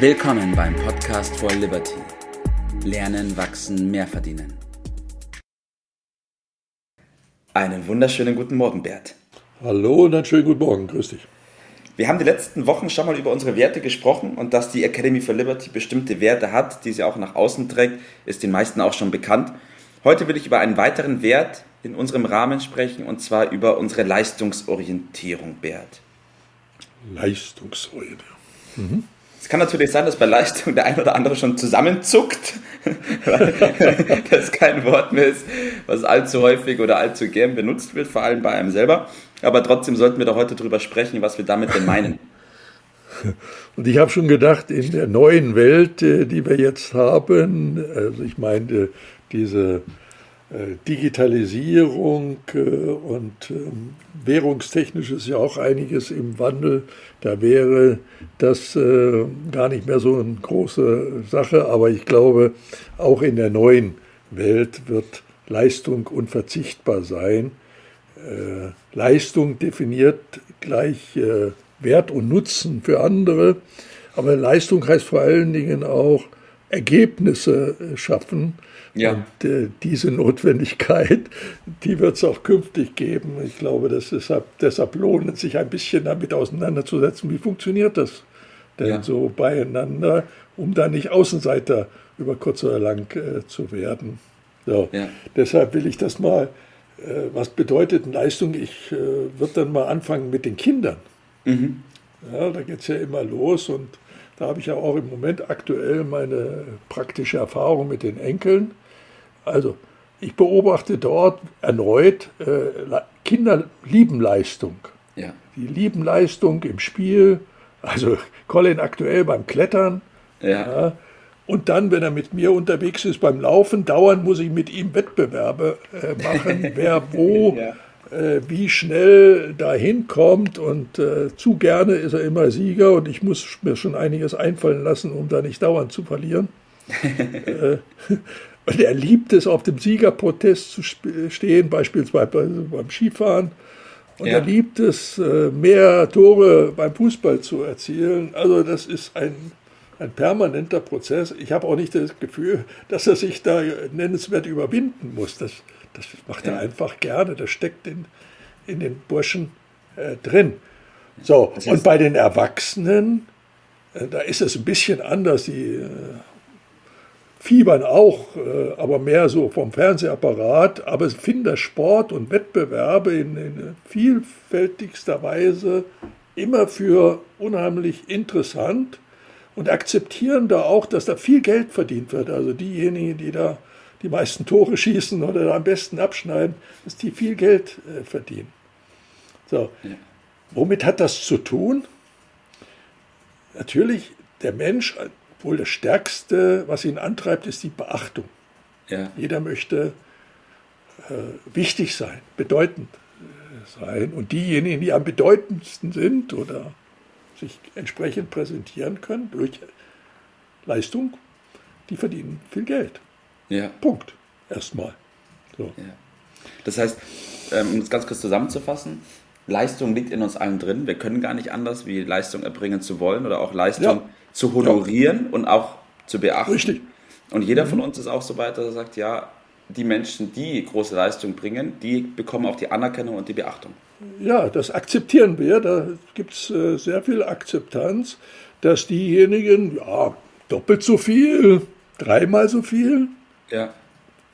Willkommen beim Podcast for Liberty. Lernen, wachsen, mehr verdienen. Einen wunderschönen guten Morgen, Bert. Hallo und einen schönen guten Morgen, grüß dich. Wir haben die letzten Wochen schon mal über unsere Werte gesprochen und dass die Academy for Liberty bestimmte Werte hat, die sie auch nach außen trägt, ist den meisten auch schon bekannt. Heute will ich über einen weiteren Wert in unserem Rahmen sprechen und zwar über unsere Leistungsorientierung, Bert. Leistungsorientierung. Mhm. Es kann natürlich sein, dass bei Leistung der ein oder andere schon zusammenzuckt, weil das kein Wort mehr ist, was allzu häufig oder allzu gern benutzt wird, vor allem bei einem selber. Aber trotzdem sollten wir doch heute darüber sprechen, was wir damit denn meinen. Und ich habe schon gedacht, in der neuen Welt, äh, die wir jetzt haben, also ich meine, diese Digitalisierung äh, und ähm, währungstechnisch ist ja auch einiges im Wandel. Da wäre das äh, gar nicht mehr so eine große Sache, aber ich glaube, auch in der neuen Welt wird Leistung unverzichtbar sein. Leistung definiert gleich Wert und Nutzen für andere, aber Leistung heißt vor allen Dingen auch Ergebnisse schaffen ja. Und äh, diese Notwendigkeit, die wird es auch künftig geben. Ich glaube, das ist, deshalb lohnt es sich ein bisschen damit auseinanderzusetzen, wie funktioniert das denn ja. so beieinander, um da nicht Außenseiter über kurz oder lang äh, zu werden. So. Ja. Deshalb will ich das mal, äh, was bedeutet Leistung? Ich äh, würde dann mal anfangen mit den Kindern. Mhm. Ja, da geht es ja immer los und da habe ich ja auch im Moment aktuell meine praktische Erfahrung mit den Enkeln. Also ich beobachte dort erneut, äh, Kinder lieben Leistung. Ja. Die lieben Leistung im Spiel. Also Colin aktuell beim Klettern. Ja. ja. Und dann, wenn er mit mir unterwegs ist beim Laufen, dauernd muss ich mit ihm Wettbewerbe äh, machen, wer wo ja wie schnell dahin kommt und äh, zu gerne ist er immer Sieger und ich muss mir schon einiges einfallen lassen, um da nicht dauernd zu verlieren. äh, und er liebt es, auf dem Siegerprotest zu stehen, beispielsweise beim Skifahren. Und ja. er liebt es, äh, mehr Tore beim Fußball zu erzielen. Also das ist ein, ein permanenter Prozess. Ich habe auch nicht das Gefühl, dass er sich da nennenswert überwinden muss. Das, das macht er einfach gerne, das steckt in, in den Burschen äh, drin. So, das heißt, und bei den Erwachsenen, äh, da ist es ein bisschen anders. Die äh, fiebern auch, äh, aber mehr so vom Fernsehapparat, aber finden das Sport und Wettbewerbe in, in vielfältigster Weise immer für unheimlich interessant und akzeptieren da auch, dass da viel Geld verdient wird. Also diejenigen, die da die meisten Tore schießen oder am besten abschneiden, dass die viel Geld äh, verdienen. So. Ja. Womit hat das zu tun? Natürlich, der Mensch, wohl das Stärkste, was ihn antreibt, ist die Beachtung. Ja. Jeder möchte äh, wichtig sein, bedeutend äh, sein. Und diejenigen, die am bedeutendsten sind oder sich entsprechend präsentieren können durch Leistung, die verdienen viel Geld. Ja. Punkt. Erstmal. So. Ja. Das heißt, ähm, um es ganz kurz zusammenzufassen, Leistung liegt in uns allen drin. Wir können gar nicht anders, wie Leistung erbringen zu wollen oder auch Leistung ja. zu honorieren ja. und auch zu beachten. Richtig. Und jeder mhm. von uns ist auch so weit, dass er sagt, ja, die Menschen, die große Leistung bringen, die bekommen auch die Anerkennung und die Beachtung. Ja, das akzeptieren wir. Da gibt es äh, sehr viel Akzeptanz, dass diejenigen, ja, doppelt so viel, dreimal so viel, ja.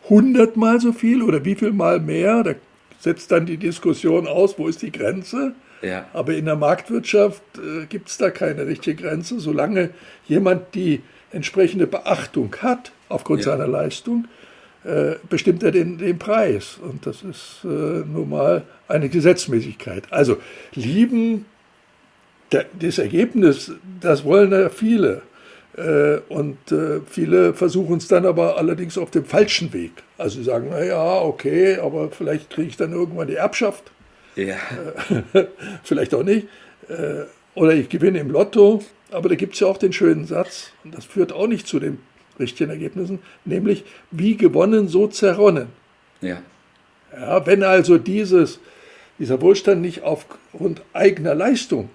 hundertmal so viel oder wie viel mal mehr. Da setzt dann die Diskussion aus, wo ist die Grenze. Ja. Aber in der Marktwirtschaft äh, gibt es da keine richtige Grenze. Solange jemand die entsprechende Beachtung hat aufgrund ja. seiner Leistung, äh, bestimmt er den, den Preis. Und das ist äh, nun mal eine Gesetzmäßigkeit. Also lieben, der, das Ergebnis, das wollen ja viele. Äh, und äh, viele versuchen es dann aber allerdings auf dem falschen Weg. Also sie sagen, naja, okay, aber vielleicht kriege ich dann irgendwann die Erbschaft. Ja. Äh, vielleicht auch nicht. Oder ich gewinne im Lotto. Aber da gibt es ja auch den schönen Satz, und das führt auch nicht zu den richtigen Ergebnissen, nämlich wie gewonnen, so zerronnen. Ja. ja wenn also dieses, dieser Wohlstand nicht aufgrund eigener Leistung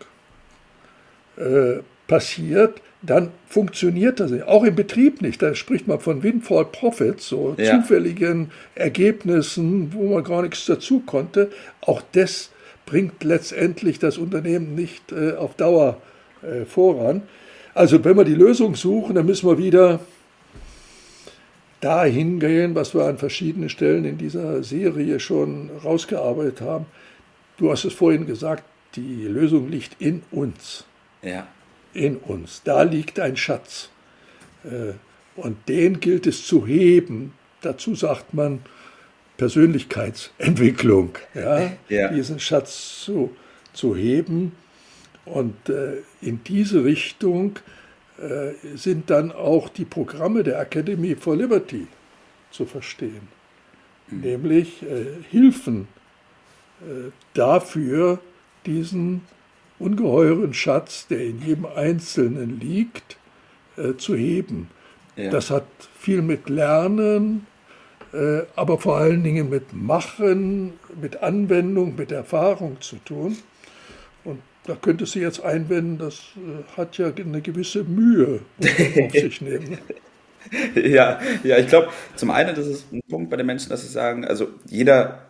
äh, passiert, dann funktioniert das nicht. Auch im Betrieb nicht. Da spricht man von Windfall Profits, so ja. zufälligen Ergebnissen, wo man gar nichts dazu konnte. Auch das bringt letztendlich das Unternehmen nicht äh, auf Dauer äh, voran. Also wenn wir die Lösung suchen, dann müssen wir wieder dahin gehen, was wir an verschiedenen Stellen in dieser Serie schon rausgearbeitet haben. Du hast es vorhin gesagt, die Lösung liegt in uns. Ja. In uns. Da liegt ein Schatz. Äh, und den gilt es zu heben. Dazu sagt man Persönlichkeitsentwicklung. Ja? ja. Diesen Schatz zu, zu heben. Und äh, in diese Richtung äh, sind dann auch die Programme der Academy for Liberty zu verstehen. Mhm. Nämlich Hilfen dafür, diesen ungeheuren Schatz, der in jedem Einzelnen liegt, äh, zu heben. Ja. Das hat viel mit Lernen, äh, aber vor allen Dingen mit Machen, mit Anwendung, mit Erfahrung zu tun. Und da könnte sie jetzt einwenden, das äh, hat ja eine gewisse Mühe auf sich nehmen. ja, ja, ich glaube, zum einen das ist ein Punkt bei den Menschen, dass sie sagen, also jeder,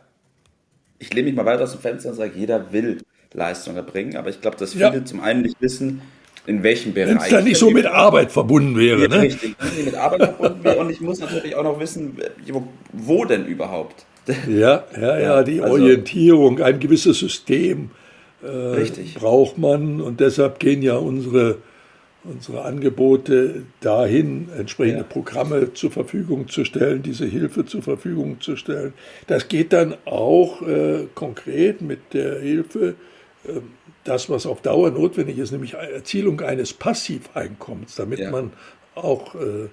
ich lehne mich mal weiter aus dem Fenster und sage, jeder will Leistung erbringen, aber ich glaube, dass viele ja. zum einen nicht wissen, in welchem Bereich. Wenn es dann nicht so mit Arbeit verbunden wäre. Ne? Richtig, mit Arbeit verbunden wäre. Und ich muss natürlich auch noch wissen, wo, wo denn überhaupt. Ja, ja, ja, die also, Orientierung, ein gewisses System äh, braucht man. Und deshalb gehen ja unsere, unsere Angebote dahin, entsprechende ja. Programme zur Verfügung zu stellen, diese Hilfe zur Verfügung zu stellen. Das geht dann auch äh, konkret mit der Hilfe das, was auf Dauer notwendig ist, nämlich Erzielung eines Passiveinkommens, damit ja. man auch, äh,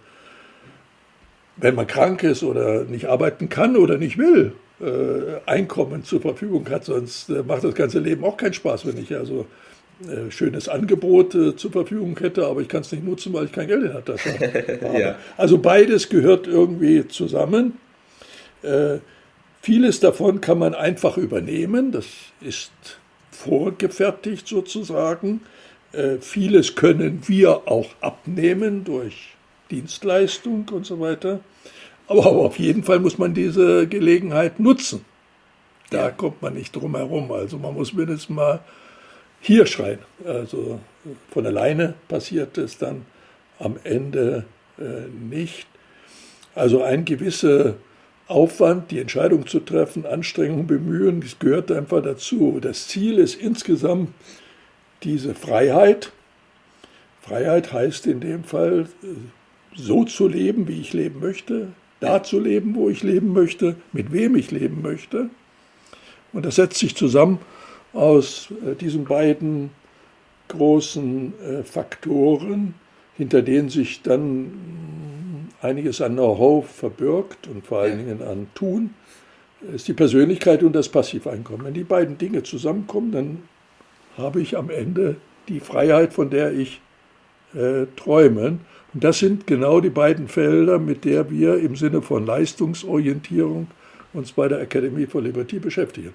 wenn man krank ist oder nicht arbeiten kann oder nicht will, äh, Einkommen zur Verfügung hat. Sonst äh, macht das ganze Leben auch keinen Spaß, wenn ich also äh, schönes Angebot zur Verfügung hätte, aber ich kann es nicht nutzen, weil ich kein Geld habe. ja. Also beides gehört irgendwie zusammen. Vieles davon kann man einfach übernehmen. Das ist vorgefertigt sozusagen. Äh, vieles können wir auch abnehmen durch Dienstleistung und so weiter. Aber auf jeden Fall muss man diese Gelegenheit nutzen. Da ja. kommt man nicht drum herum. Also man muss mindestens mal hier schreien. Also von alleine passiert es dann am Ende äh, nicht. Also ein gewisser Aufwand, die Entscheidung zu treffen, Anstrengung, Bemühen, das gehört einfach dazu. Das Ziel ist insgesamt diese Freiheit. Freiheit heißt in dem Fall, so zu leben, wie ich leben möchte, da zu leben, wo ich leben möchte, mit wem ich leben möchte. Und das setzt sich zusammen aus äh, diesen beiden großen äh, Faktoren, hinter denen sich dann einiges an Know-how verbirgt und vor allen Dingen an Tun, ist die Persönlichkeit und das Passiveinkommen. Wenn die beiden Dinge zusammenkommen, dann habe ich am Ende die Freiheit, von der ich äh, träume. Und das sind genau die beiden Felder, mit der wir im Sinne von Leistungsorientierung uns bei der Academy for Liberty beschäftigen.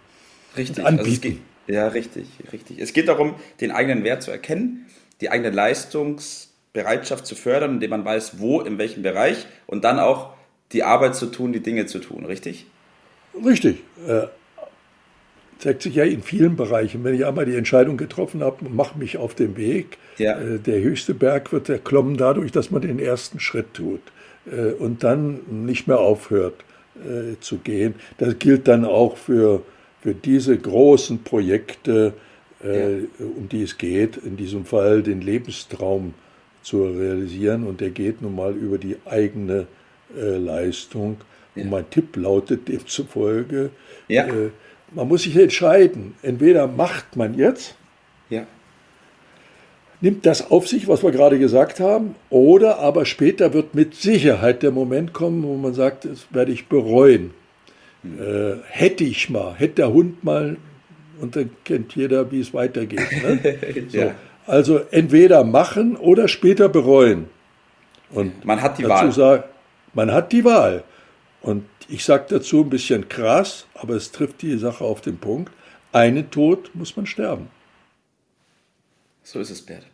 Richtig. Also geht, ja, richtig, richtig. Es geht darum, den eigenen Wert zu erkennen, die eigene Leistungs- Bereitschaft zu fördern, indem man weiß, wo, in welchem Bereich und dann auch die Arbeit zu tun, die Dinge zu tun, richtig? Richtig. Äh, zeigt sich ja in vielen Bereichen. Wenn ich einmal die Entscheidung getroffen habe, mache mich auf den Weg. Ja. Äh, der höchste Berg wird erklommen dadurch, dass man den ersten Schritt tut äh, und dann nicht mehr aufhört äh, zu gehen. Das gilt dann auch für, für diese großen Projekte, äh, ja. um die es geht. In diesem Fall den Lebenstraum zu realisieren und der geht nun mal über die eigene äh, Leistung. Ja. Und mein Tipp lautet demzufolge, ja. äh, man muss sich entscheiden, entweder macht man jetzt, ja. nimmt das auf sich, was wir gerade gesagt haben, oder aber später wird mit Sicherheit der Moment kommen, wo man sagt, das werde ich bereuen. Hm. Äh, hätte ich mal, hätte der Hund mal, und dann kennt jeder, wie es weitergeht. Ne? so. Also entweder machen oder später bereuen. Und man hat die Wahl. Sag, man hat die Wahl. Und ich sage dazu ein bisschen krass, aber es trifft die Sache auf den Punkt. Einen Tod muss man sterben. So ist es, Bert.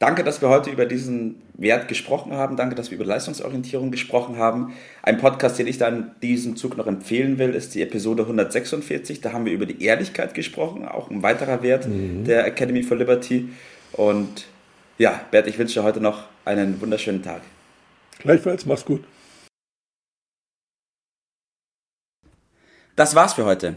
Danke, dass wir heute über diesen Wert gesprochen haben. Danke, dass wir über Leistungsorientierung gesprochen haben. Ein Podcast, den ich dann diesem Zug noch empfehlen will, ist die Episode 146. Da haben wir über die Ehrlichkeit gesprochen, auch ein weiterer Wert mhm. der Academy for Liberty. Und ja, Bert, ich wünsche dir heute noch einen wunderschönen Tag. Gleichfalls, mach's gut. Das war's für heute.